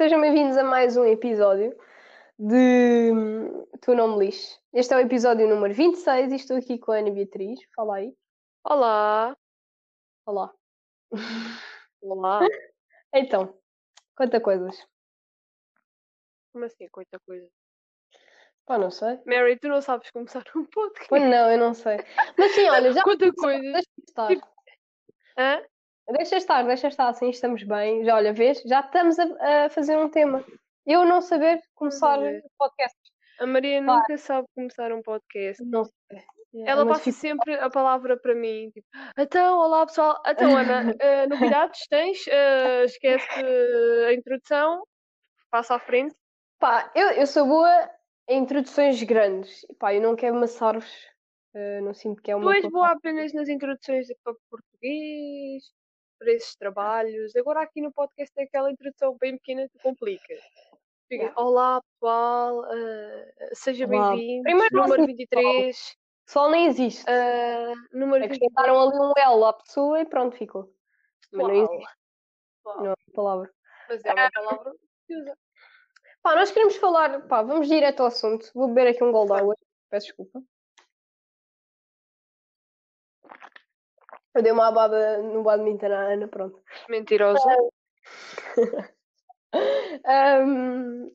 Sejam bem-vindos a mais um episódio de hum, Tu Não Me Lixe. Este é o episódio número 26 e estou aqui com a Ana Beatriz. Fala aí. Olá. Olá. Olá. Então, conta coisas. Como assim, conta coisas? Pá, não sei. Mary, tu não sabes começar um podcast? Pois não, eu não sei. Mas sim, olha, já. Conta coisas. Deixa estar. Tipo- Hã? Deixa estar, deixa estar, assim estamos bem. Já, olha, vês? Já estamos a, a fazer um tema. Eu não saber começar ver. podcast. A Maria nunca sabe começar um podcast. Não sei. Ela Mas passa fico- sempre a palavra para mim, tipo, então, olá pessoal, então Ana, eh, novidades tens? Eh, esquece a introdução, passa à frente. Pá, eu, eu sou boa em introduções grandes. Pá, eu não quero amassar-vos. eh, não sinto que é uma Tu és boa apenas nas introduções de- para português, para esses trabalhos. Agora aqui no podcast é aquela introdução bem pequena que complica. Fica. Olá pessoal, eh, seja Olá. bem-vindo. Primeiro Número assim, 23. O sol nem existe. eh, número 23. Acrescentaram ali um L à pessoa e pronto, ficou. Mas não existe, uau. não é uma palavra. Mas é uma palavra que usa. Pá, nós queremos falar, pá, vamos direto ao assunto. Vou beber aqui um gol de água. Peço desculpa. Eu dei uma abada no badminton à Ana, pronto. Mentirosa. Ahm,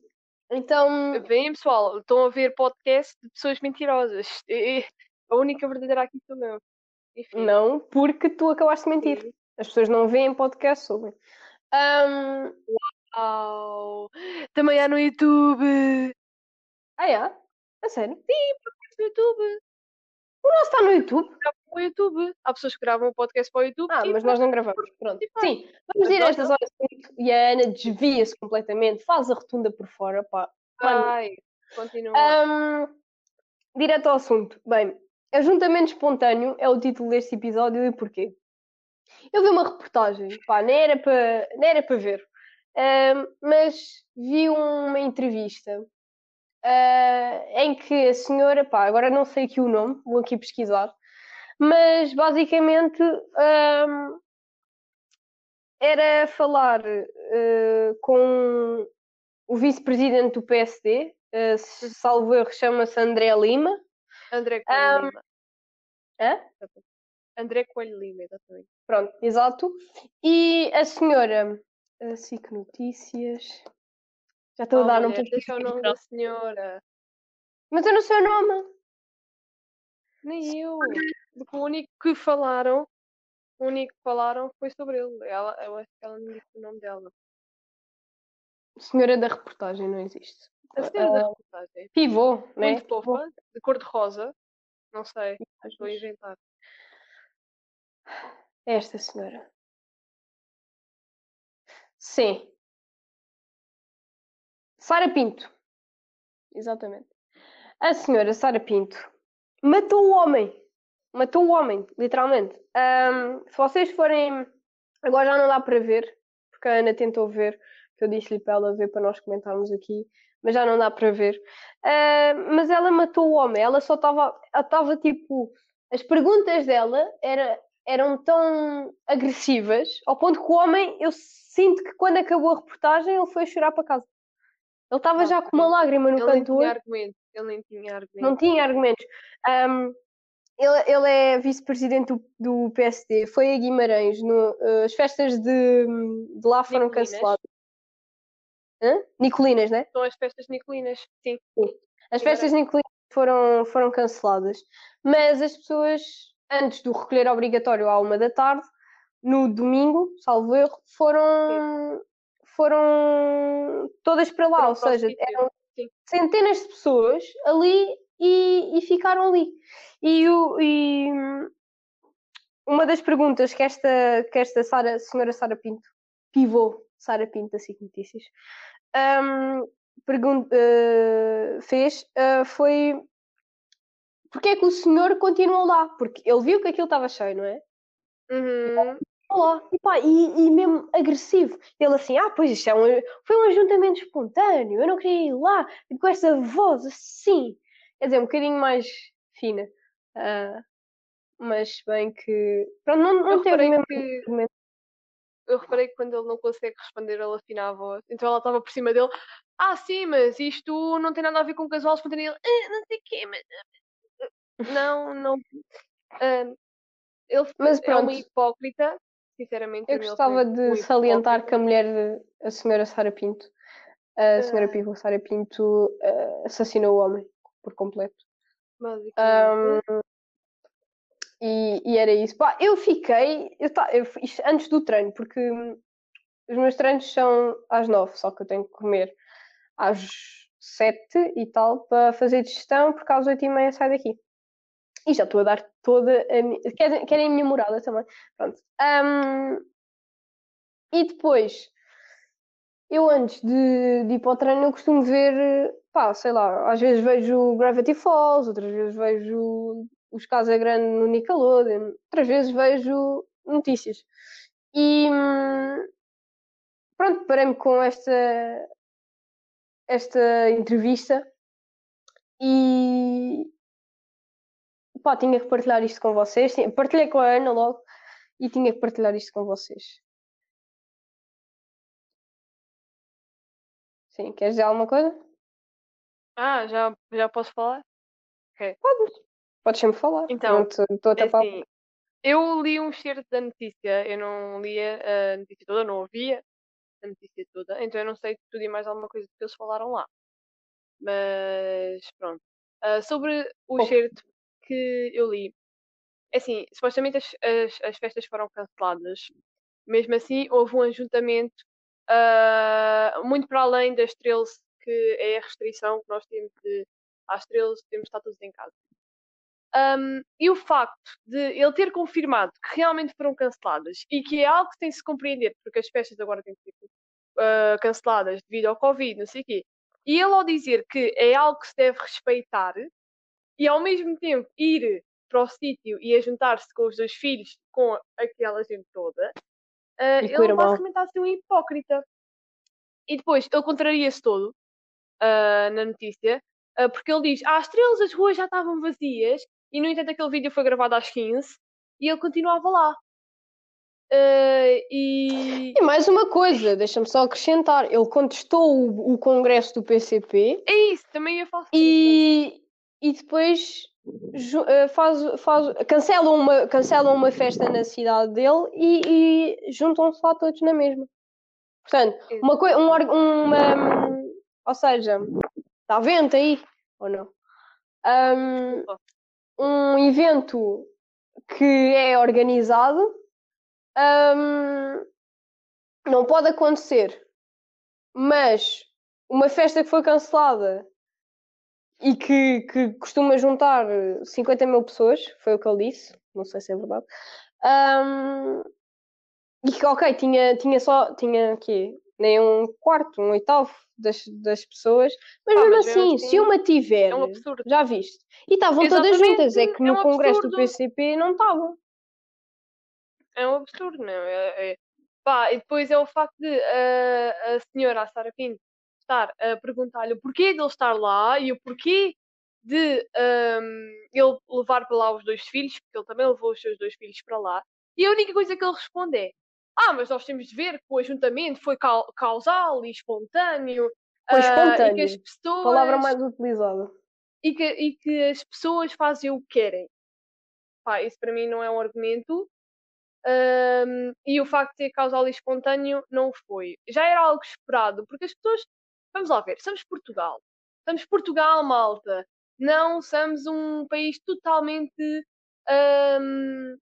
então, Vem pessoal, estão a ver podcast de pessoas mentirosas. A única verdadeira aqui sou eu. Enfim. não, porque tu acabaste de mentir. As pessoas não veem podcast sobre. Ahm, Uau. Também há no YouTube. ah, é? A sério? No YouTube. O nosso está no YouTube? Para o YouTube. Há pessoas que gravam um podcast para o YouTube. Ah, mas nós não gravamos. Pronto. Sim, vamos ao assunto. E a Ana desvia-se completamente, faz a rotunda por fora, pá. Ai, continua. Ahm, direto ao assunto. Bem, ajuntamento espontâneo é o título deste episódio e porquê? Eu vi uma reportagem, pá, nem era para nem era para ver, Ahm, mas vi uma entrevista ah, em que a senhora, pá, agora não sei aqui o nome, vou aqui pesquisar, mas basicamente ahm, era falar ah, com o vice-presidente do PSD, uh, se- salvo erro, chama-se André Lima. André Coelho ahm, Lima. Hã? André Coelho Lima, exatamente. Pronto, exato. E a senhora, a SIC Notícias. Já estou a Oh, dar um mulher, pouco. deixa o nome da senhora. Mas eu não sei o nome. Nem eu. Porque o único que falaram, o único que falaram foi sobre ele. Ela, eu acho que ela não disse o nome dela. Senhora da reportagem não existe. A senhora da Ah, reportagem. Pivô, né? Muito fofa, de cor de rosa. Não sei, mas vou inventar. É Esta senhora. Sim. Sara Pinto. Exatamente. A senhora Sara Pinto matou o homem. Matou o homem, literalmente. Ahm, se vocês forem. Agora já não dá para ver, porque a Ana tentou ver, que eu disse-lhe para ela ver para nós comentarmos aqui, mas já não dá para ver. Ahm, mas ela matou o homem, ela só estava. Estava tipo. As perguntas dela era, eram tão agressivas, ao ponto que o homem, eu sinto que quando acabou a reportagem, ele foi chorar para casa. Ele estava já com uma lágrima no Ele canto do tinha olho, argumento. Ele nem tinha argumento. não tinha argumentos. Ahm, ele, ele é vice-presidente do, do PSD, foi a Guimarães, no- eh, as festas de, de lá foram Nicolinas. canceladas. Hã? Nicolinas, né? São as festas nicolinas. Sim. As festas Nicolinas foram, foram canceladas, mas as pessoas, antes do recolher obrigatório à uma da tarde, no domingo, salvo erro, foram, foram todas para lá, Foram ou seja, eram Sim. centenas de pessoas ali e, e ficaram ali. E, o, e uma das perguntas que esta, que esta Sara, senhora Sara Pinto, pivô Sara Pinto da SIC Notícias, hum, pergun- eh, fez eh, foi porque é que o senhor continuou lá? Porque ele viu que aquilo estava cheio, não é? Uhum. lá. E, pá, e, e mesmo agressivo. Ele assim, ah, pois isto é um, foi um ajuntamento espontâneo, eu não queria ir lá, e com essa voz assim. Quer dizer, um bocadinho mais fina. Ah, mas bem que. Pronto, não, não Eu teve mesmo que- eu reparei que quando ele não consegue responder, ele afina a voz. Então ela estava por cima dele. Ah, sim, mas isto não tem nada a ver com casual espontâneo. Ele, ah, não sei o quê, mas... Não, não... ah, ele Mas é pronto. uma hipócrita, sinceramente. Eu gostava de salientar que a mulher, a senhora Sara Pinto, a senhora Ah. Pivo Sara Pinto, assassinou o homem por completo. Basicamente. E, e era isso. Pá, eu fiquei, eu ta- eu- isto antes do treino, porque hum, os meus treinos são às nove, só que eu tenho que comer às sete e tal para fazer digestão, porque às oito e meia saio daqui. E já estou a dar toda a minha. Querem, querem a minha morada também. Pronto. Hum, e depois, eu antes de, de ir para o treino, eu costumo ver, pá, sei lá, às vezes vejo Gravity Falls, outras vezes vejo os Casa Grande no Nickelodeon, outras vezes vejo notícias. E hum, pronto, parei-me com esta, esta entrevista e pá, tinha que partilhar isto com vocês. Partilhei com a Ana logo e tinha que partilhar isto com vocês. Sim, queres dizer alguma coisa? Ah, já, já posso falar? Podes sempre falar. Então, Estou a tapar. assim, eu li um excerto da notícia, eu não lia a notícia toda, não ouvia a notícia toda, então eu não sei tudo e mais alguma coisa que eles falaram lá. Mas pronto. Ah, sobre o excerto que eu li, é assim, supostamente as, as, as festas foram canceladas. Mesmo assim, houve um ajuntamento ah, muito para além das 13, que é a restrição que nós temos de às 13 temos de estar todos em casa. Um, e o facto de ele ter confirmado que realmente foram canceladas e que é algo que tem de se compreender, porque as festas agora têm sido uh, canceladas devido ao Covid, não sei o quê, e ele ao dizer que é algo que se deve respeitar e ao mesmo tempo ir para o sítio e a juntar-se com os dois filhos, com aquela gente toda, uh, ele basicamente está a ser um hipócrita. E depois ele contraria-se todo uh, na notícia, uh, porque ele diz: às 13 as ruas já estavam vazias, e no entanto aquele vídeo foi gravado às 15 e ele continuava lá. Uh, e E mais uma coisa, deixa-me só acrescentar. Ele contestou o, o congresso do PCP é isso, também ia falar. e, e depois faz, faz, cancelam, uma, cancelam uma festa na cidade dele e, e juntam-se lá todos na mesma. Portanto, uma um, or- uma, ou seja, está vento aí ou não? Desculpa. um evento que é organizado ahm, não pode acontecer, mas uma festa que foi cancelada e que, que costuma juntar 50 mil pessoas, foi o que ele disse, não sei se é verdade, ahm, e que, ok, tinha, tinha só, tinha aqui, nem um quarto, um oitavo das, das pessoas, mas mesmo mas assim, assim, se uma tiver, É um já viste, e estavam todas juntas, é que é no um congresso do. PCP não estavam. É um absurdo, não é? é- Pá, e depois é o facto de ah, a senhora, a Sara Pinto, estar a perguntar-lhe o porquê de ele estar lá e o porquê de ahm, ele levar para lá os dois filhos, porque ele também levou os seus dois filhos para lá, e a única coisa que ele responde é: Ah, mas nós temos de ver que o ajuntamento foi cau- causal e espontâneo. Foi ah, e que espontâneo, as pessoas Palavra mais utilizada. e que, e que as pessoas fazem o que querem. Pá, isso para mim não é um argumento. Ahm, e o facto de ser causal e espontâneo não foi. Já era algo esperado, porque as pessoas. Vamos lá ver, somos Portugal. Somos Portugal, malta. Não somos um país totalmente. ahm,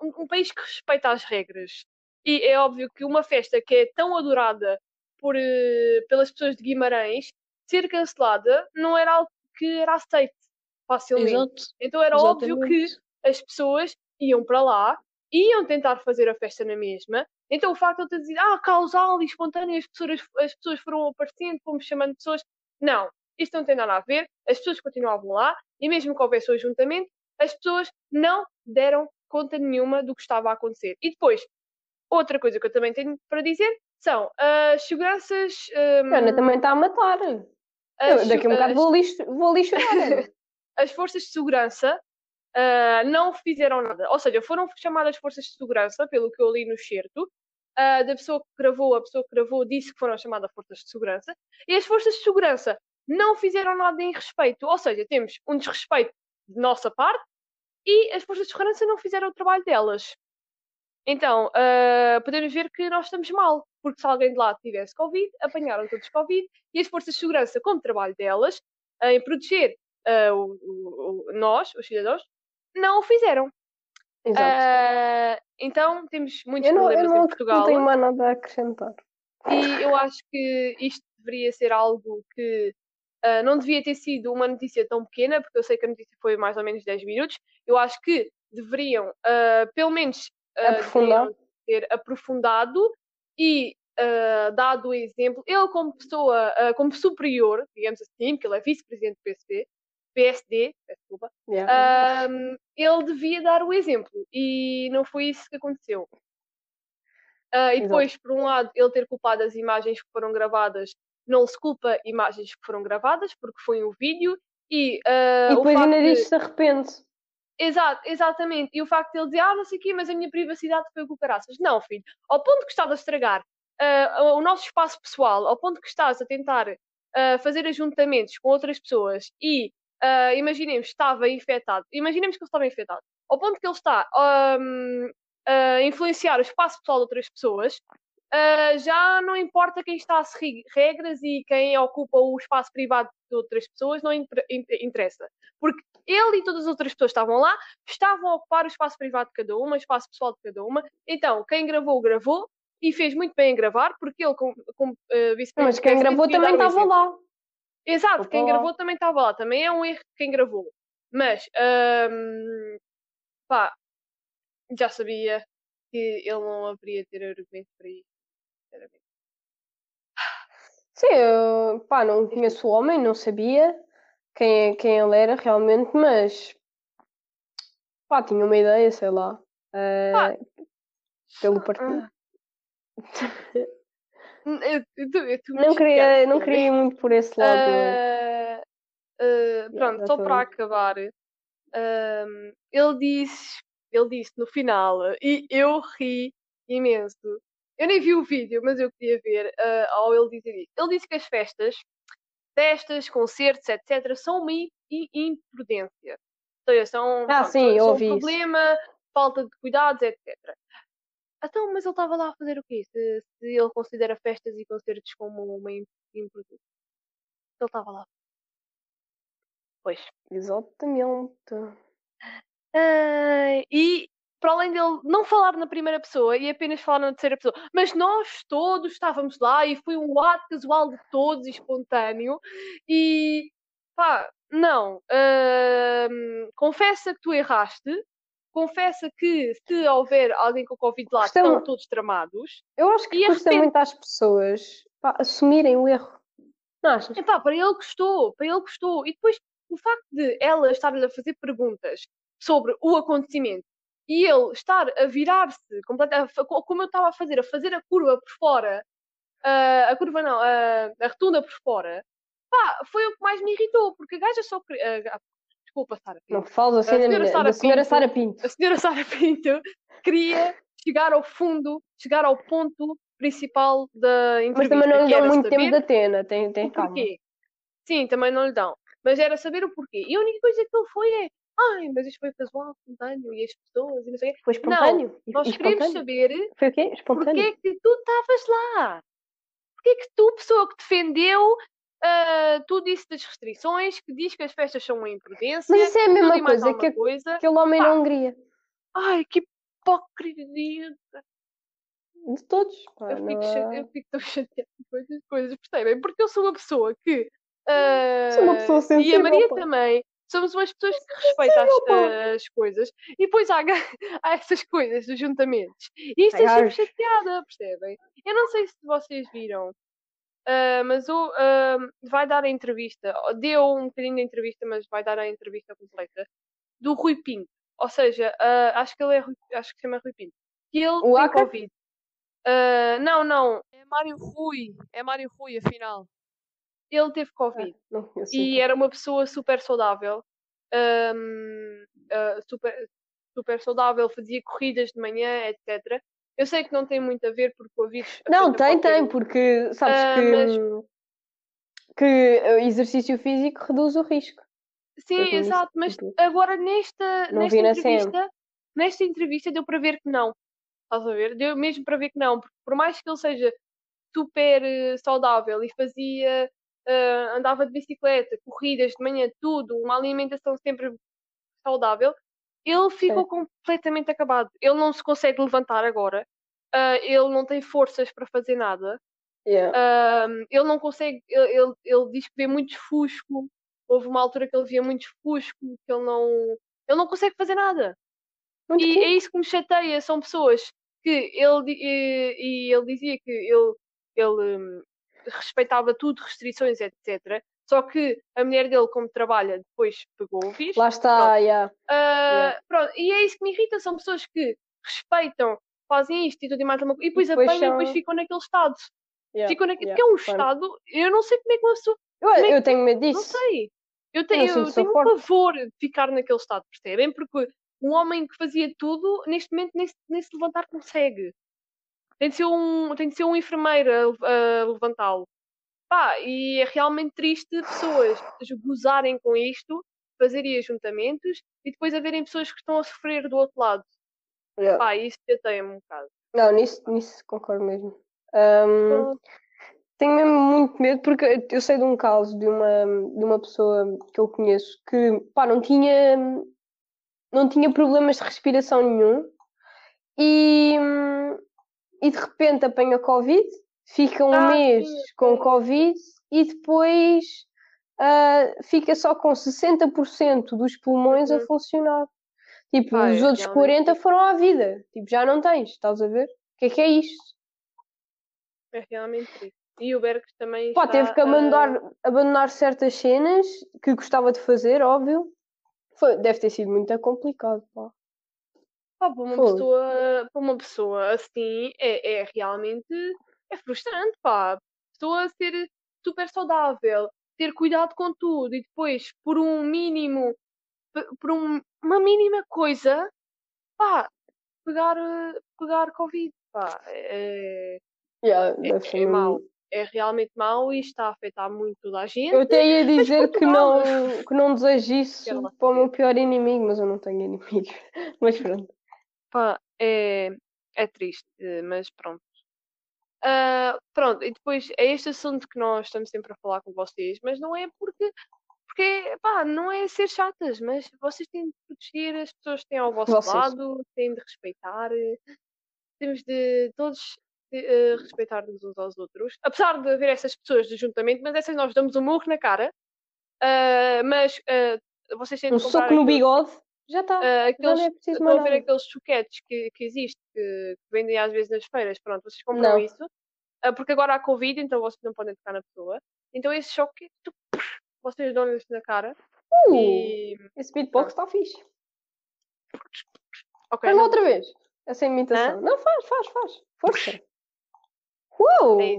um, um país que respeita as regras. E é óbvio que uma festa que é tão adorada por, eh, pelas pessoas de Guimarães ser cancelada não era algo que era aceito facilmente. Exato. Então era óbvio que exatamente. as pessoas iam para lá, iam tentar fazer a festa na mesma. Então o facto de eu ter dizer, ah, causal e espontâneo, as pessoas, as pessoas foram aparecendo, fomos chamando pessoas. Não, isto não tem nada a ver, as pessoas continuavam lá, e mesmo que houvesse o ajuntamento, as pessoas não deram conta nenhuma do que estava a acontecer. E depois, outra coisa que eu também tenho para dizer são as seguranças. A Ana também está a matar. Eu, as daqui a um bocado as- vou chorar. Ana. as forças de segurança ah, não fizeram nada. Ou seja, foram chamadas forças de segurança, pelo que eu li no certo, ah, da pessoa que gravou, a pessoa que gravou disse que foram chamadas forças de segurança, e as forças de segurança não fizeram nada em respeito, ou seja, temos um desrespeito de nossa parte e as forças de segurança não fizeram o trabalho delas. Então, uh, podemos ver que nós estamos mal, porque se alguém de lá tivesse Covid, apanharam todos Covid e as forças de segurança, com o trabalho delas, uh, em proteger uh, o, o, nós, os cidadãos, não o fizeram. Exato. então, temos muitos não, problemas não, em Portugal. Não tenho mais nada a acrescentar. E eu acho que isto deveria ser algo que Uh, não devia ter sido uma notícia tão pequena, porque eu sei que a notícia foi mais ou menos 10 minutos. Eu acho que deveriam, uh, pelo menos, uh, ter aprofundado e dado o exemplo. Ele, como pessoa, como superior, digamos assim, que ele é vice-presidente do PSP, PSD, desculpa, yeah. ele devia dar o exemplo e não foi isso que aconteceu. E depois, Exato. por um lado, ele ter culpado as imagens que foram gravadas não se culpa imagens que foram gravadas, porque foi um vídeo, e, uh, e depois ainda de... diz se arrepende. Exato, exatamente. E o facto de ele dizer, ah, não sei o quê, mas a minha privacidade foi com caraças. Não, filho. Ao ponto que estás a estragar uh, o nosso espaço pessoal, ao ponto que estás a tentar uh, fazer ajuntamentos com outras pessoas e uh, imaginemos estava infectado, imaginemos que ele estava infectado, ao ponto que ele está um, a influenciar o espaço pessoal de outras pessoas, uh, já não importa quem está a seguir regras e quem ocupa o espaço privado de outras pessoas, não interessa. Porque ele e todas as outras pessoas estavam lá, estavam a ocupar o espaço privado de cada uma, o espaço pessoal de cada uma. Então, quem gravou, gravou e fez muito bem em gravar, porque ele, como, como uh, vice-presidente. Mas quem gravou também estava lá. Exato, quem gravou também estava lá. Também é um erro quem gravou. Mas, um, pá, já sabia que ele não haveria ter argumento para isso sinceramente. Sim, eu, pá, não conheço o homem, não sabia quem, quem ele era realmente, mas pá, tinha uma ideia, sei lá, uh, pelo partido. Ah. Eu, eu, eu, não queria, não queria ir muito por esse lado. Uh, uh, pronto, só para acabar, ele disse, ele disse no final, e eu ri imenso, eu nem vi o vídeo, mas eu queria ver uh, ao ele dizer isso. Ele disse que as festas, festas, concertos, etc., são uma imprudência. Ou seja, são, ah, sim, eu são ouvi um problema, isso. falta de cuidados, etc. Então, mas ele estava lá a fazer o quê? Se, se ele considera festas e concertos como uma imprudência. Ele estava lá. Pois. Exatamente. Uh, e para além dele não falar na primeira pessoa e apenas falar na terceira pessoa, mas nós todos estávamos lá e foi um ato casual de todos e espontâneo e pá, não, uh, confessa que tu erraste, confessa que se houver alguém com Covid lá, custa estão todos tramados. Eu acho que custa muito às pessoas pá, assumirem o erro. Não achas? Epá, para ele gostou, para ele gostou. E depois o facto de ela estar-lhe a fazer perguntas sobre o acontecimento e ele estar a virar-se como eu estava a fazer, a fazer a curva por fora, a curva não, uh, a rotunda por fora, pá, foi o que mais me irritou, porque a gaja só queria. Uh, desculpa, Sara Pinto. Não falas assim a senhora Sara da senhora Sara Pinto. A senhora Sara Pinto queria chegar ao fundo, chegar ao ponto principal da entrevista. Mas também não lhe dão muito tempo de Atena, tem, tem calma. Sim, também não lhe dão. Mas era saber o porquê. E a única coisa que ele foi é ai, mas isto foi casual, espontâneo, e as pessoas, e não sei o quê. Foi espontâneo? Não, nós queremos saber foi o quê? Espontâneo? porque é que tu estavas lá. Porque é que tu, pessoa que defendeu uh, tudo isso das restrições, que diz que as festas são uma imprudência. Mas isso é a mesma coisa que coisa. aquele homem na Hungria. Ai, que hipocrisia. De todos. eu, fico eu fico tão chateada com essas coisas, percebem? Porque eu sou uma pessoa que. Uh, sou uma pessoa sensível, e a Maria pá. também somos umas pessoas que respeitam as, as, coisas e depois há, há essas coisas dos juntamentos. E isso é sempre chateada, percebem? Eu não sei se vocês viram, uh, mas o uh, vai dar a entrevista, deu um bocadinho de entrevista, mas vai dar a entrevista completa do Rui Pinto. Ou seja, uh, acho que ele é acho que se chama Rui Pinto. Que ele o tem Covid. não, não, é Mário Rui. É Mário Rui, afinal ele teve Covid ah, e era uma pessoa super saudável, um, uh, super, super saudável, fazia corridas de manhã, etc. Eu sei que não tem muito a ver porque o vírus. Não, tem, tem, um. porque sabes Ah, que, mas- que o exercício físico reduz o risco. Sim, exato, mas tipo, agora nesta, não nesta entrevista, nesta entrevista deu para ver que não. Estás a ver? Deu mesmo para ver que não, porque por mais que ele seja super eh, saudável e fazia, eh, andava de bicicleta, corridas de manhã, tudo, uma alimentação sempre saudável, ele ficou completamente acabado. Ele não se consegue levantar agora, ah, ele não tem forças para fazer nada. Yeah. Ahm, ele não consegue, ele, ele, ele diz que vê muito fusco. Houve uma altura que ele via muito fusco, que ele não, ele não consegue fazer nada. Muito E é isso que me chateia, são pessoas que ele e, e ele dizia que ele, ele respeitava tudo, restrições, etc. Só que a mulher dele, como trabalha, depois pegou o vírus. Lá está, yeah. Ah, Yeah. pronto, e é isso que me irrita, são pessoas que respeitam, fazem isto e tudo e mais alguma coisa, e depois, depois apanham e depois são- ficam naquele estado. yeah, ficam naquele, yeah, porque é um estado, eu não sei como é que uma pessoa Eu, é eu tenho medo não disso. sei. Eu não tenho, eu sou tenho um forte. pavor de ficar naquele estado, percebem? Porque um homem que fazia tudo, neste momento nem se, nem se levantar consegue. Tem de ser um, tem de ser um enfermeiro a, a levantá-lo. Pá, e é realmente triste pessoas gozarem com isto, fazerem ajuntamentos e depois haverem pessoas que estão a sofrer do outro lado. Yeah. Pá, isso chateia-me um bocado. Não, nisso, nisso concordo mesmo. Pronto. tenho mesmo muito medo porque eu sei de um caso de uma, de uma pessoa que eu conheço que pá, não tinha não tinha problemas de respiração nenhum e, hum, e de repente apanha Covid, fica um Ah, mês sim, com. Covid e depois ah, fica só com 60% dos pulmões a Uhum. funcionar. Tipo, Pá, os é outros realmente 40 triste. foram à vida. Tipo, já não tens, estás a ver? O que é que é isto? É realmente triste. E o Bergs também Pá, teve que a- abandonar, abandonar certas cenas que gostava de fazer, óbvio. Foi, deve ter sido muito complicado, pá. Pá, para uma pessoa, para uma pessoa assim, é, é realmente é frustrante, pá. Pessoa ser super saudável, ter cuidado com tudo e depois, por um mínimo, por um- uma mínima coisa, pá, pegar, pegar Covid, pá. É, Yeah, é, deve ser é mesmo- mau. É realmente mau e está a afetar muito toda a gente. Eu até ia dizer que não, que não desejo isso para o meu pior inimigo, mas eu não tenho inimigos. Mas pronto. Pá, é, é triste, eh, mas pronto. Ah, pronto, e depois é este assunto que nós estamos sempre a falar com vocês, mas não é porque, porque pá, não é ser chatas, mas vocês têm de proteger as pessoas que têm ao vosso Vocês. lado, têm de respeitar, eh, temos de todos de, eh, respeitar-nos uns aos outros, apesar de haver essas pessoas de juntamento, mas essas nós damos um murro na cara, ah, mas ah, vocês têm de Um soco no bigode, já está. já aqueles, é preciso mais a ver aqueles choquetes que, que existem, que, que vendem às vezes nas feiras. Pronto, vocês compram Não. isso, ah, porque agora há Covid, então vocês não podem tocar na pessoa. Então esse choque, tu- vocês dão-lhes na cara Uh, e. esse beatbox está fixe. Ok, Faz não- outra vez. Essa imitação. Não, faz, faz, faz. Força. Uou! É.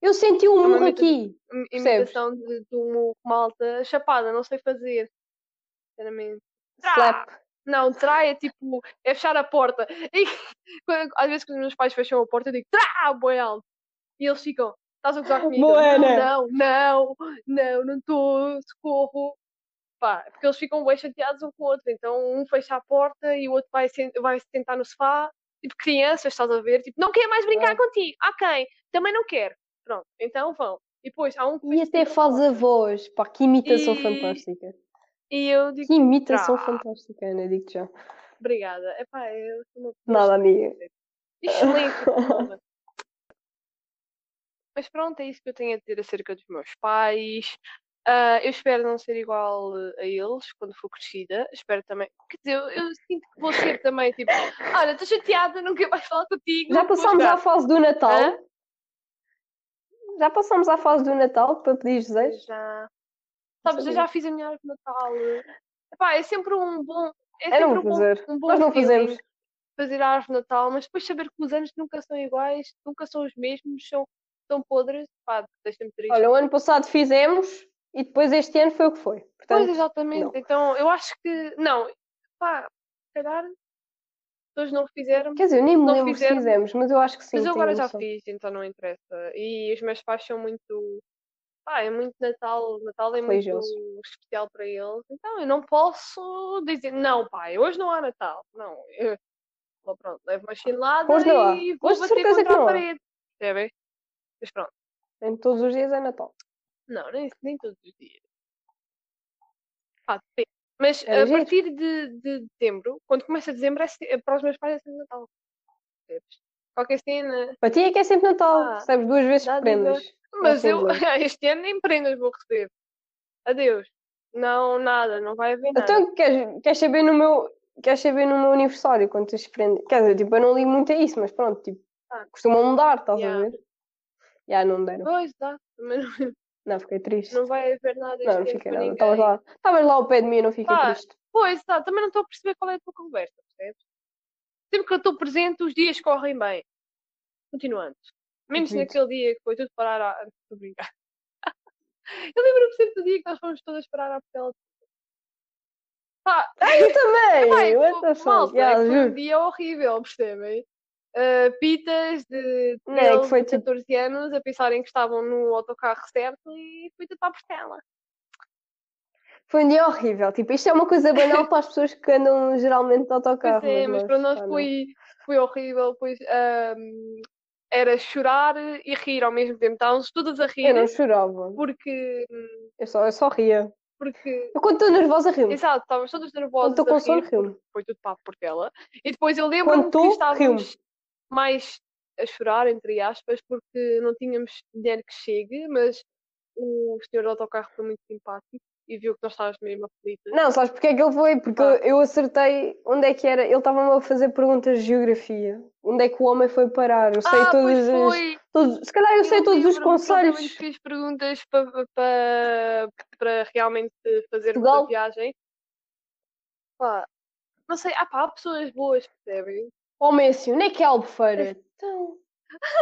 Eu senti um É murro aqui. im- percebes? imitação de, de uma malta chapada, não sei fazer. Sinceramente. Trá! Slap. Não, trai é tipo, é fechar a porta. E quando- às vezes quando os meus pais fecham a porta, eu digo, trá, boi alto. E eles ficam, estás a gozar comigo? Eu, Buena. Não, não, não, não estou, socorro. Pá, porque eles ficam bem chateados um com o outro. Então um fecha a porta e o outro vai, sen- vai se sentar no sofá. Tipo crianças, estás a ver? Tipo, não quer mais brincar Ah. contigo. Ok, também não quero. Pronto, então vão. E depois há um E até faz a voz. Pá, que imitação E- fantástica. E eu digo, Que imitação Trá. fantástica, Ana, digo já. obrigada. Epá, eu sou uma pessoa Nada, amiga. Excelente. Paula. Mas pronto, é isso que eu tenho a dizer acerca dos meus pais. Ah, eu espero não ser igual a eles quando for crescida. Espero também. Quer dizer, eu, eu sinto que vou ser também tipo, olha, estou chateada, quero mais falar contigo. Já passámos chorar." à fase do Natal? Hã? Já passámos à fase do Natal para pedir desejos? Já. Sabes, eu já fiz a minha árvore de Natal. Epá, é sempre um bom. É É sempre um bom, um bom Nós não fazemos. fazer a árvore de Natal, mas depois saber que os anos nunca são iguais, nunca são os mesmos, são, são podres, pá, deixa-me triste. Olha, o ano passado fizemos e depois este ano foi o que foi. Pois, Portanto, exatamente. não. Então, eu acho que. Não, pá, se calhar. pessoas não fizeram. Quer dizer, eu nem me Não lembro se fizeram. fizemos, mas eu acho que sim. Mas eu agora já noção. fiz, então não interessa. E os meus pais são muito. Pá, é muito Natal. Natal é muito Religiosos. especial para eles. Então eu não posso dizer, não, pai, hoje não há Natal. Não, eu. Bom, pronto, levo uma chinelada Hoje não há. e vou Hoje bater contra a parede. Percebem? Mas pronto. Em todos os dias é Natal. Não, nem, nem todos os dias. Pá, depende. Mas Era a giro. partir de, de dezembro, quando começa dezembro, é, para os meus pais é sempre Natal. Percebes? Qualquer cena. Para ti é que é sempre Natal. Ah, Recebes duas vezes prendas. Mas eu este ano nem prendas vou receber. Adeus. Não, nada, não vai haver nada. Então, queres, queres saber no meu. Queres saber no meu aniversário quantas prendas? Quer dizer, tipo, eu não ligo muito a isso, mas pronto, tipo, Ah. costumam mudar, estás Yeah. a ver? Já não me deram. Pois, dá. Mas não, Não, fiquei triste. não vai haver nada Não, não fiquei nada. Estavas lá, estavas lá ao pé de mim e não fiquei Pá, triste. Pois, tá, também não estou a perceber qual é a tua conversa, percebes? Sempre que eu estou presente, os dias correm bem. Continuando. Menos Duvido. naquele dia que foi tudo parar a. Estou a brincar. Eu lembro-me sempre do dia que nós fomos todas parar à Portela. Pá, Eu também! Pô, the fuck? malta, Yeah, foi um dia horrível, percebem? Uh, pitas de Não, é 13, foi tipo- 14 anos a pensarem que estavam no autocarro certo e fui tudo para a Portela. Foi um dia horrível. Tipo, isto é uma coisa banal para as pessoas que andam geralmente de autocarro. Pois é, mas para nós foi, foi horrível, pois ahm, era chorar e rir ao mesmo tempo. Estávamos todas a rir Eu não chorava. porque, Eu só, eu só ria. porque Eu quando estou nervosa rio-me. exato, estávamos todas Quando nervosas estou com sono rio-me. foi tudo para a Portela. E depois eu lembro-me Quando que estávamos mais a chorar, entre aspas, porque não tínhamos dinheiro que chegue, mas o senhor do autocarro foi muito simpático e viu que nós estávamos mesmo aflitas. Não, sabes porque é que ele foi? Porque Ah. eu, eu acertei onde é que era. Ele estava-me a fazer perguntas de geografia. Onde é que o homem foi parar? Eu sei ah, as. foi! todos- se calhar eu sei todos os conselhos. nos fez perguntas para, para, para realmente fazer uma viagem. Pá, não sei, ah, pá, há pessoas boas, percebem? Homem assim, onde é que é Albufeira? Então,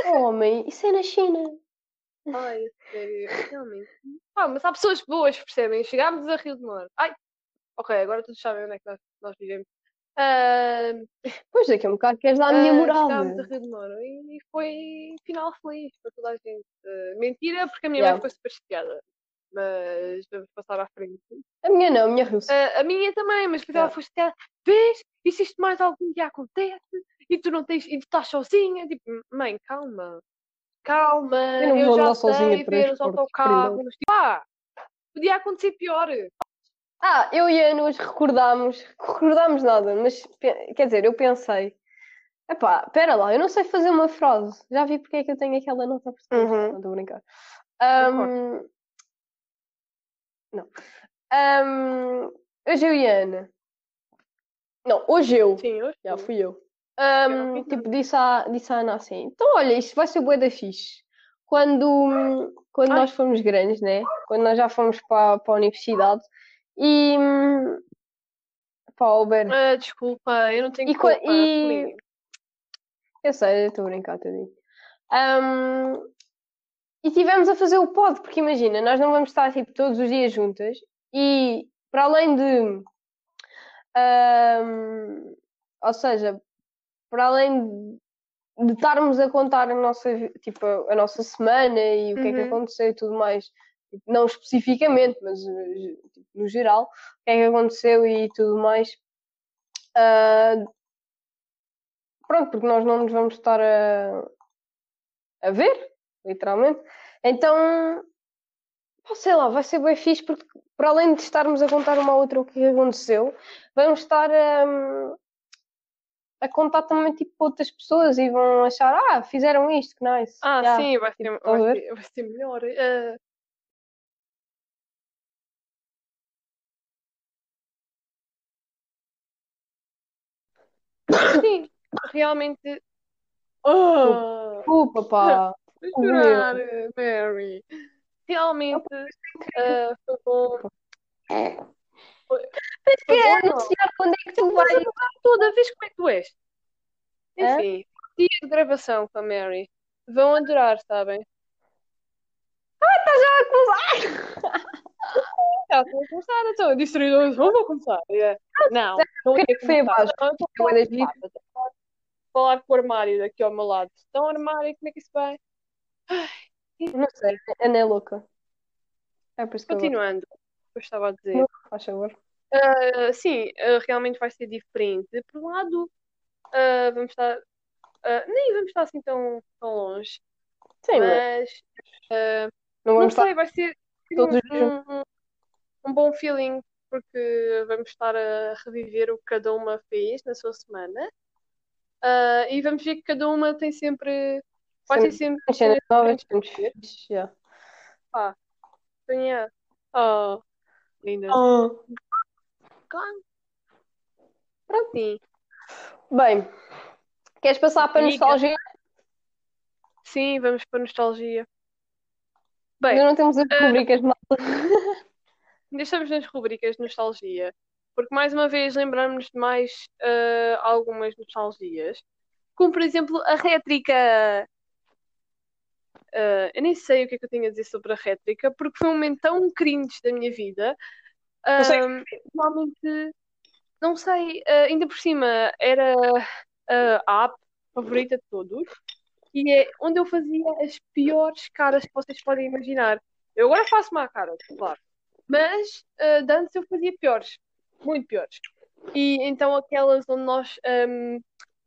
homem, isso é na China. Ai, sério, realmente. Pá, mas há pessoas boas, percebem? Chegámos a Rio de Moro. Ai, ok, agora todos sabem onde é que nós, nós vivemos. Ah, Pois daqui a um bocado queres dar a minha ah, morada. Chegámos a Rio de Moro e foi final feliz para toda a gente. Ah, mentira, porque a minha Yeah. mãe ficou super chateada. Mas vamos passar à frente. A minha não, a minha riu-se. Ah, a minha também, mas depois ela Yeah. foi chateada. Vês? E se isto mais algum dia acontece? E tu não tens, e tu estás sozinha? Tipo, mãe, calma. Calma, Eu não eu, vou já sei ver os autocarros. Pá, podia acontecer pior. Ah, eu e a Anos recordámos, recordámos nada, mas quer dizer, eu pensei, epá, espera lá, eu não sei fazer uma frase, já vi porque é que eu tenho aquela nota portuguesa, Uhum. não estou a brincar. Ahm, não. Ahm, hoje eu e a Ana, não, hoje eu, Sim, hoje. já fui eu, Fiz tipo, disse à, disse à Ana assim, então olha, isto vai ser bué da fixe. Quando, quando Ai. nós formos grandes, né? Quando nós já fomos para, para a universidade e hum, pá, Uber, Ah, desculpa, eu não tenho E culpa. e- eu sei, eu estou a brincar, tadinho. Hum, e tivemos a fazer o pod, porque imagina, nós não vamos estar tipo todos os dias juntas e para além de hum, ou seja, para além de estarmos a contar a nossa, tipo, a, a nossa semana e o que é que Uhum. aconteceu e tudo mais, tipo, não especificamente, mas tipo, no geral, o que é que aconteceu e tudo mais. ah, pronto, porque nós não nos vamos estar a, a ver, literalmente. Então, pá, sei lá, vai ser bem fixe porque para além de estarmos a contar uma à outra o que é que aconteceu, vamos estar a, a contar também tipo para outras pessoas e vão achar, ah, fizeram isto, que nice. Ah, Yeah. sim, vai ser, tipo, vai ser, vai ser melhor. Ah, sim, realmente. Oh, pá. Vou Oh, chorar, Mary. Realmente ah, foi bom. Foi, Mas foi que bom, é anunciar quando é que tu vais. toda vez como é que tu és. Enfim, dia de gravação com a Mary. Vão adorar, sabem? Já estou a começar, então. "Oh, vou começar. É. Não, não queria ia que foi começar. abaixo. Não, falar com o armário aqui ao meu lado. Então, armário, como é que isso vai? Não sei, a Ana é louca. É. Continuando, eu estava a dizer. Faz favor. Ah, sim, ah, realmente vai ser diferente. Por um lado, ah, vamos estar. ah, nem vamos estar assim tão, tão longe, Sim, mas não não sei, vai ser um, um, um bom feeling, porque vamos estar a reviver o que cada uma fez na sua semana. Ah, e vamos ver que cada uma tem sempre. Vai ter sempre. Cenas novas, já. Pá, sonhar. Oh, linda. Oh. Claro. Pronto, sim. Bem, queres passar para Diga. nostalgia? Sim, vamos para nostalgia. Bem, Ainda não temos as ah, rubricas mal. ainda estamos nas rubricas de nostalgia, porque mais uma vez lembramos de mais ah, algumas nostalgias, como por exemplo a rétrica. Ah, eu nem sei o que é que eu tenho a dizer sobre a rétrica, porque foi um momento tão cringe da minha vida. Sei. Ah, realmente, não sei, ah, ainda por cima era a app favorita de todos e é onde eu fazia as piores caras que vocês podem imaginar. Eu agora faço má cara, claro, mas ah, de antes eu fazia piores, muito piores. E então aquelas onde nós ahm,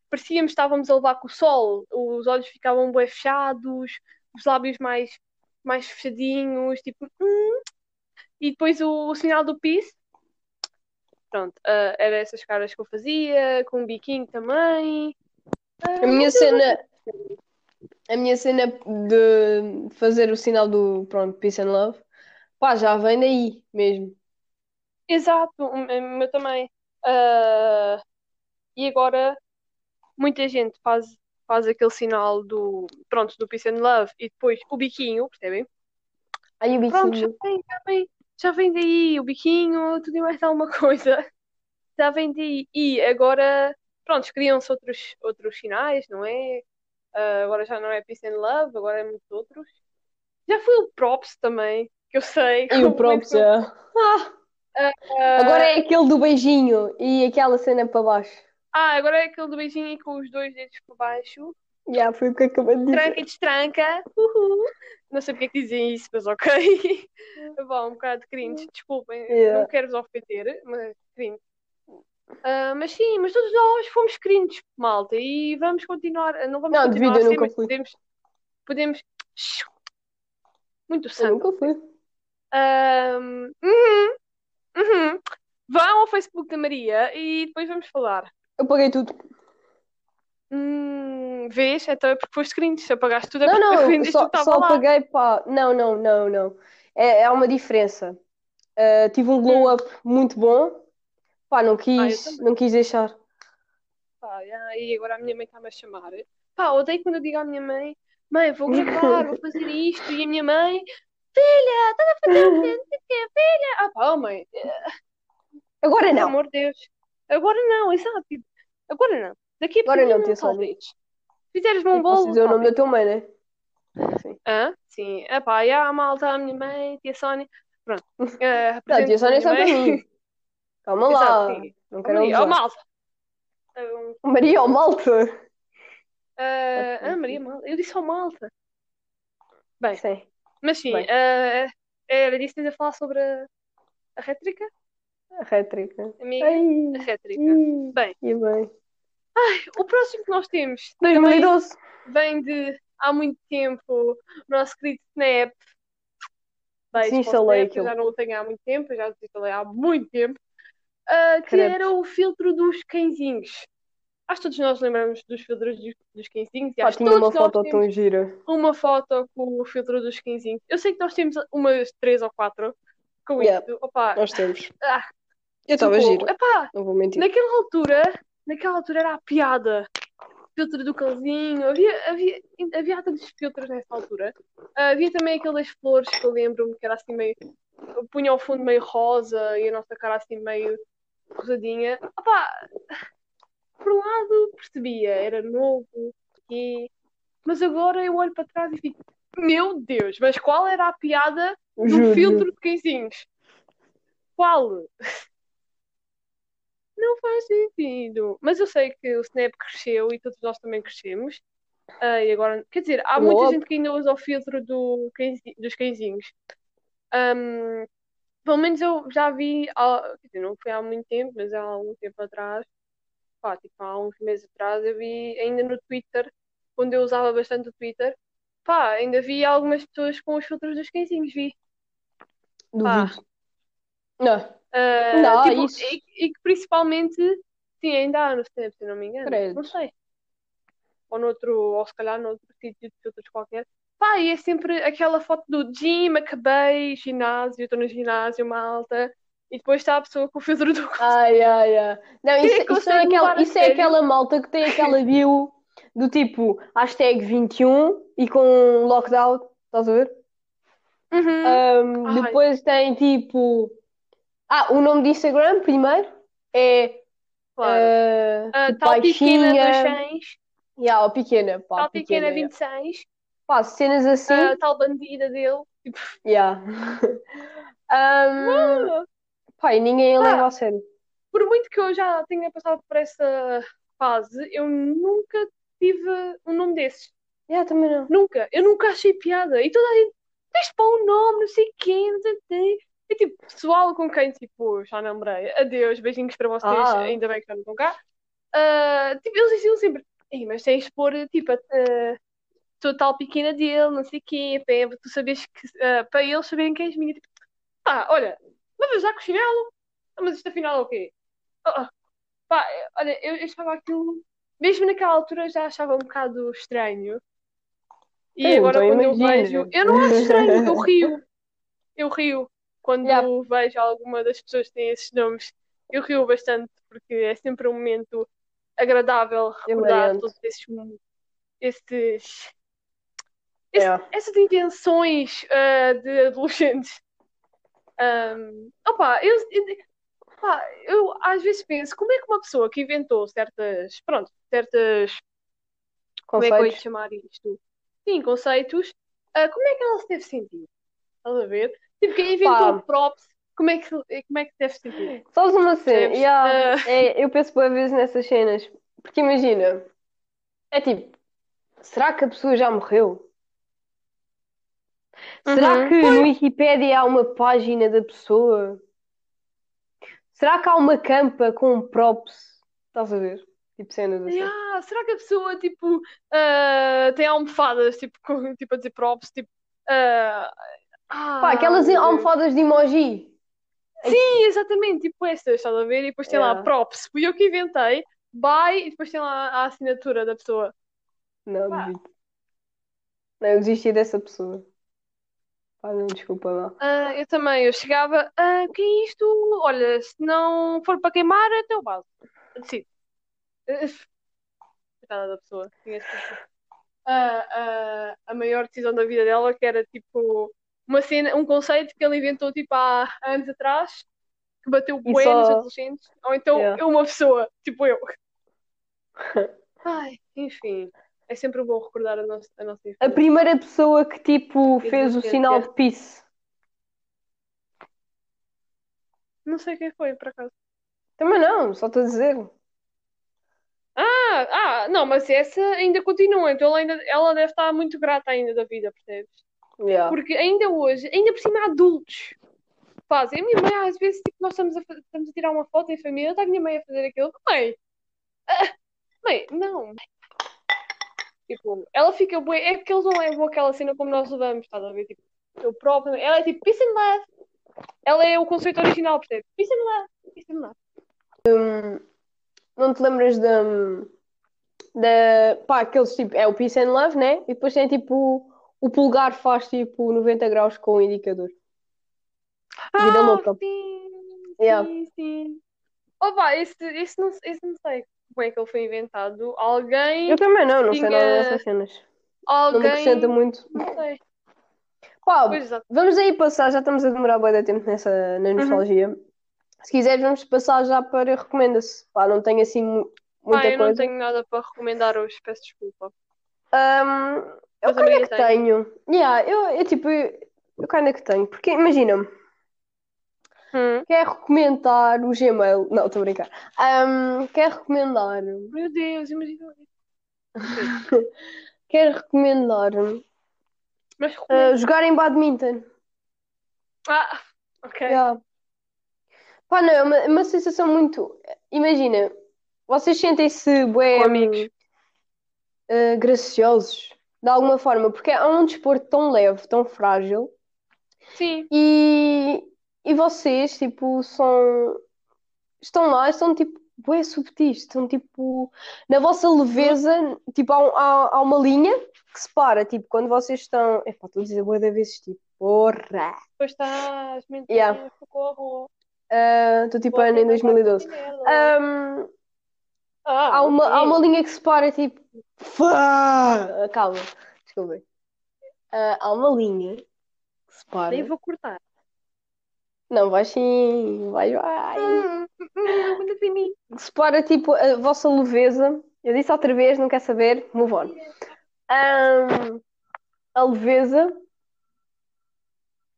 parecíamos que estávamos a levar com o sol, os olhos ficavam bem fechados, os lábios mais, mais fechadinhos, tipo, hum, e depois o, o sinal do peace. Pronto, ah, era essas caras que eu fazia, com um biquinho também. Ah, A minha eu cena, a minha cena de fazer o sinal do, pronto, Peace and Love, pá, já vem daí mesmo. Exato, o o meu também. Ah, e agora muita gente faz, faz aquele sinal do, pronto, do Peace and Love e depois o biquinho, percebem? Aí o Pronto, já biquinho. vem, já vem, já vem daí o biquinho, tudo e mais alguma coisa. Já vem daí. E agora, pronto, criam-se outros, outros sinais, não é? Ah, agora já não é Peace and Love, agora é muitos outros. Já foi o Props também, que eu sei. E o Muito- já. Ah, Ah, agora é aquele do beijinho e aquela cena para baixo. Ah, agora é aquele do beijinho com os dois dedos por baixo. Já foi o que acabei de Tranca dizer. e destranca. Uhul. Não sei porque é que dizem isso, mas ok. Bom, um bocado cringe, desculpem. Yeah. Não quero vos ofender, mas cringe. Ah, mas sim, mas todos nós fomos cringe, malta, e vamos continuar. Não vamos Não, continuar vida eu a ser, nunca mas fui. podemos. Podemos. Muito santo. nunca fui. Uhum, uhum. Vão ao Facebook da Maria e depois vamos falar. Eu paguei tudo. Hum, vês? Então é porque foste cringe. Se apagaste tudo é Não, porque não, vendeste o só, que estava só lá. paguei para. Não, não, não, não. É, há uma diferença. Ah, tive um glow up muito bom. Pá, não Hum. Ah, eu quis, também. não quis deixar. Pá, já, e agora a minha mãe está-me a chamar. Pá, odeio quando eu digo à minha mãe: Mãe, vou gravar, vou fazer isto. E a minha mãe: Filha, estás a fazer o? Não sei o quê, filha. Ah, pá, oh, mãe, Agora pelo não. amor de Deus. Agora não, exato. tipo, Agora não. Daqui a Agora não, tia talvez. Fizeres-me um Posso bolo, dizer o nome da tua mãe, né? Sim. Hã? Sim. Ah, pá, já, a malta, a minha mãe, tia Sónia. Pronto. Uh, Não, a tia Sónia é só para mim. Calma Exato, lá. sim. Não quero Maria, oh, malta. Um, Maria ou Malta? ah, ah, Maria Malta. Eu disse ao malta. Bem, Sim. mas sim, Bem. ah, era disso que a falar sobre a, a rétrica, A rétrica. amiga? Ai, A rétrica. Bem. e bem. O próximo que nós temos também 2012. vem de há muito tempo, o nosso querido Snap. O Desinstalei aquilo. já não o tenho há muito tempo, já desinstalei há muito tempo. Ah, que Credo. era o filtro dos cãezinhos. Acho que todos nós lembramos dos filtros dos, dos e acho que tinha uma foto tão gira. uma foto com o filtro dos cãezinhos. Eu sei que nós temos umas três ou quatro com Yeah. isso. Opa, Nós temos. ah, Eu estava socorro. gira. Epá, Não vou mentir. naquela altura, naquela altura era a piada. Filtro do cãozinho, havia, havia, havia tantos filtros nessa altura. Ah, havia também aquele das flores que eu lembro-me que era assim meio. punha ao fundo meio rosa e a nossa cara assim meio rosadinha. Opá, por um lado percebia, era novo, e... mas agora eu olho para trás e fico, meu Deus, mas qual era a piada do Juro, filtro de cãezinhos? Qual? Não faz sentido. Mas eu sei que o Snap cresceu e todos nós também crescemos. Ah, e agora, quer dizer, há muita gente que ainda usa o filtro do, dos cãezinhos. Ahm, pelo menos eu já vi, quer dizer, não foi há muito tempo, mas há algum tempo atrás, pá, tipo há uns meses atrás, eu vi ainda no Twitter, quando eu usava bastante o Twitter, pá, ainda vi algumas pessoas com os filtros dos cãezinhos, vi. Duvido. Não, Ah, Não, tipo, isso- e, e que principalmente, sim, ainda há no Snap, se não me engano, Credo. não sei. Ou noutro, ou se calhar noutro sítio de filtros qualquer. Pá, e é sempre aquela foto do gym, acabei, ginásio, estou no ginásio, malta, e depois está a pessoa com o filtro do Ai, ai, ai. Não, Quem é isso, isso, é aquela, isso é aquela malta que tem aquela bio do tipo hashtag 21 e com lockdown, estás a ver? Uhum. Ai. depois tem tipo. Ah, o nome do Instagram primeiro é. Claro. Ah, tipo, tal pequena dos baixinha. 100, Yeah, pequena, pá, tal pequena pequena. 26, Pá, cenas assim. ah, tal bandida dele. Tipo, Yeah. Ah, pá, e ninguém a Ah. leva a sério. por muito que eu já tenha passado por essa fase, eu nunca tive um nome desses. Yeah, também não. Nunca. Eu nunca achei piada. E toda a gente, tens pôr um nome, não sei quem, não sei quem. E tipo, pessoal com quem, tipo, já namorei. Adeus, beijinhos para vocês, Ah. ainda bem que já não estão cá. Ah, tipo, eles diziam sempre, Ei, mas tens de pôr, tipo, a, a total pequena dele, não sei quê, para tu saberes que, ah, para eles saberem quem és minha. Tipo, pá, olha, vamos já com o chinelo? Ah, Mas isto afinal é o quê? Ah. pá, olha, eu, eu achava aquilo, mesmo naquela altura já achava um bocado estranho. E Eu agora quando eu imagino. vejo, eu não acho estranho, eu rio. Eu rio quando Yeah. vejo alguma das pessoas que têm esses nomes. Eu rio bastante porque é sempre um momento agradável recordar todos esses, esses, esse- Yeah. essas intenções ah, de adolescentes. Ahm, opa, eu, pá, eu às vezes penso como é que uma pessoa que inventou certas, pronto, certas como é que eu ia chamar isto? Sim, conceitos. Ah, como é que ela se deve sentir? Estás a ver? Tipo, quem inventou Pá. o props, como é que, como é que deve sentir? Sabes uma cena? Percebes? Yeah, Ah. é, eu penso boas vezes nessas cenas. Porque imagina, é tipo, será que a pessoa já morreu? Será Uhum. que no Wikipedia há uma página da pessoa? Será que há uma campa com props? Estás a ver? Tipo cenas assim. Yeah, será que a pessoa, tipo, ah, tem almofadas, tipo, com, tipo, a dizer props, tipo, ah, ah, Pá, aquelas meu Deus. almofadas de emoji. Sim, exatamente, tipo estas, estás a ver? E depois tem lá Yeah. props, fui eu que inventei, buy, e depois tem lá a assinatura da pessoa. Não, Pá. Não, eu desisti dessa pessoa. Pá, não, desculpa lá. Ah, eu também, eu chegava, ah, que é isto? Olha, se não for para queimar, até o vaso. Decido. Coitada da pessoa. Tinha tipo, ah, ah, a maior decisão da vida dela, que era tipo uma cena, um conceito que ele inventou tipo há anos atrás, que bateu E bué nos só- adolescentes, ou então Yeah. uma pessoa, tipo eu. Ai, enfim, é sempre bom recordar a nossa, a nossa A infância. primeira pessoa que tipo fez o sinal de peace. Não sei quem foi, por acaso. Também não, só estou a dizer. Ah, ah, não, mas essa ainda continua, então ela, ainda, ela deve estar muito grata ainda da vida, percebes? Yeah. Porque ainda hoje, ainda por cima adultos fazem. A minha mãe, às vezes, tipo, nós estamos a, estamos a tirar uma foto em família, está a minha mãe a fazer aquilo. Mãe, ah, mãe, não. Tipo, ela fica bué, é porque eles não levam aquela cena como nós levamos, estás a ver? Tipo, eu próprio, ela é tipo, peace and love. Ela é o conceito original, percebes? Peace and love, peace and love. Não te lembras da. da pá, aqueles tipo. É o peace and love, né? E depois tem tipo. O polegar faz tipo 90 graus com o indicador. Vida Ah, louca. sim, Yeah. sim, sim. Opa, esse, esse, não, esse não sei como é que ele foi inventado. Alguém, Eu também não, não sei Tinha- nada dessas cenas. Não me alguém, acrescenta muito. não sei. Pá, exato. vamos aí passar, já estamos a demorar bem de tempo nessa, na nostalgia. Se quiseres, vamos passar já para recomenda-se. Pá, não tenho assim mu- muita Ah, eu não coisa. tenho nada para recomendar hoje, peço desculpa. Ahm, eu kinda que tenho. Yeah, eu, eu tipo, eu, eu kinda que tenho. Porque imagina, Hum. quer recomendar o Gmail. Não, estou a brincar. Ahm, quer recomendar. Meu Deus, imagina. Quer recomendar Mas ah, jogar em badminton. Ah, ok. Yeah. Pá, não, é uma, é uma sensação muito. Imagina, vocês sentem-se bué, Com amigos. ah, graciosos de alguma forma, porque é um desporto tão leve, tão frágil. Sim. E, e vocês, tipo, são. Estão lá, estão tipo, bué subtis, estão tipo. Na vossa leveza, tipo, há, um- há, há uma linha que separa, tipo, quando vocês estão. Epá, estou a dizer bué de vezes, tipo, porra! Depois estás mentinha, Yeah. socorro. Ah, Estou tipo ano em 2012. Ahm, Ah, há uma, há uma linha que separa, tipo. Fá! Calma, desculpem. Ah, há uma linha que separa. Nem vou cortar. Não, vai sim, vai, vai. Muito que separa tipo a vossa leveza. Eu disse outra vez, não quer saber, move on. Ahm, a leveza,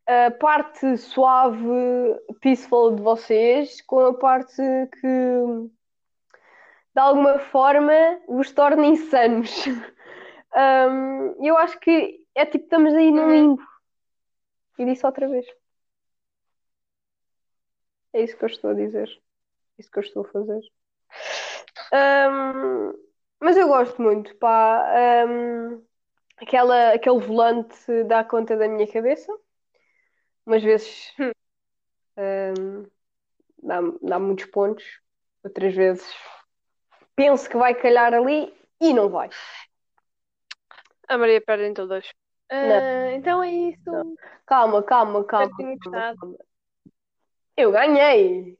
a parte suave, peaceful de vocês, com a parte que de alguma forma vos torna insanos. Ahm, eu acho que é tipo, estamos aí num Uhum. limbo. E disse outra vez. É isso que eu estou a dizer. É isso que eu estou a fazer. Ahm, mas eu gosto muito, pá. Ahm, aquela, aquele volante dá conta da minha cabeça. Umas vezes ahm, dá, dá muitos pontos, outras vezes penso que vai calhar ali e não vai. A Maria perde em todas. Ah, então é isso. Não. Calma, calma, calma, tenham calma, gostado. calma. Eu ganhei!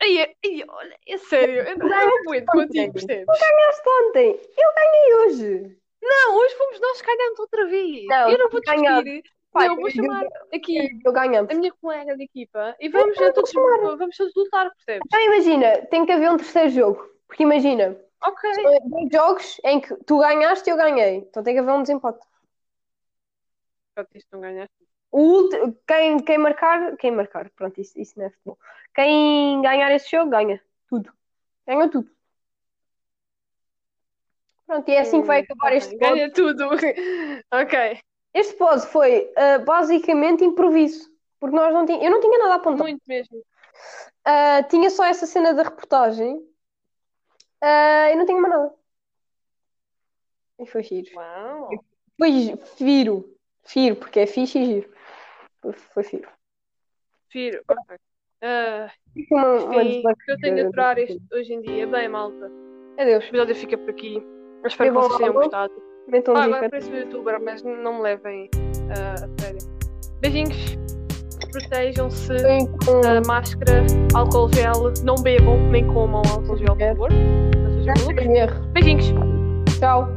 Ai, ai, olha, é sério, eu não aguento contigo, percebes? Ganhaste ontem! Eu ganhei hoje! Não, hoje fomos nós que ganhamos outra vez. Não, eu não vou discutir. Pai, não, vou eu- chamar aqui Eu ganhamos. a minha colega de equipa e vamos, Eu todos, vamos todos lutar, percebes? Então imagina, tem que haver um terceiro jogo. Porque imagina, Ok. são dois jogos em que tu ganhaste e eu ganhei. Então tem que haver um desempate. Pronto, isto não ganhaste. O ulti- quem, quem marcar, quem marcar, pronto, isso, isso não é futebol. Quem ganhar esse jogo ganha tudo. Ganha tudo. Pronto, e é assim que vai Hum, acabar este pod. Ganha tudo. ok. Este pod foi ah, basicamente improviso. Porque nós não tínhamos, eu não tinha nada a apontar. Muito mesmo. Ah, tinha só essa cena da reportagem ah, e não tinha mais nada. E foi giro. Uau. Foi firo. Firo, porque é fixe e giro. Foi, firo. Filho, ok. Foi uma, uma desbloqueio eu tenho de aturar isto hoje em dia. Bem, malta. Adeus. O episódio fica por aqui. Eu espero que Foi bom, vocês tenham gostado. Ah, agora pareço youtuber, mas não me levem ah, a sério. Beijinhos. Protejam-se. Da máscara, álcool gel, não bebam nem comam álcool gel, por favor. Beijinhos. Tchau.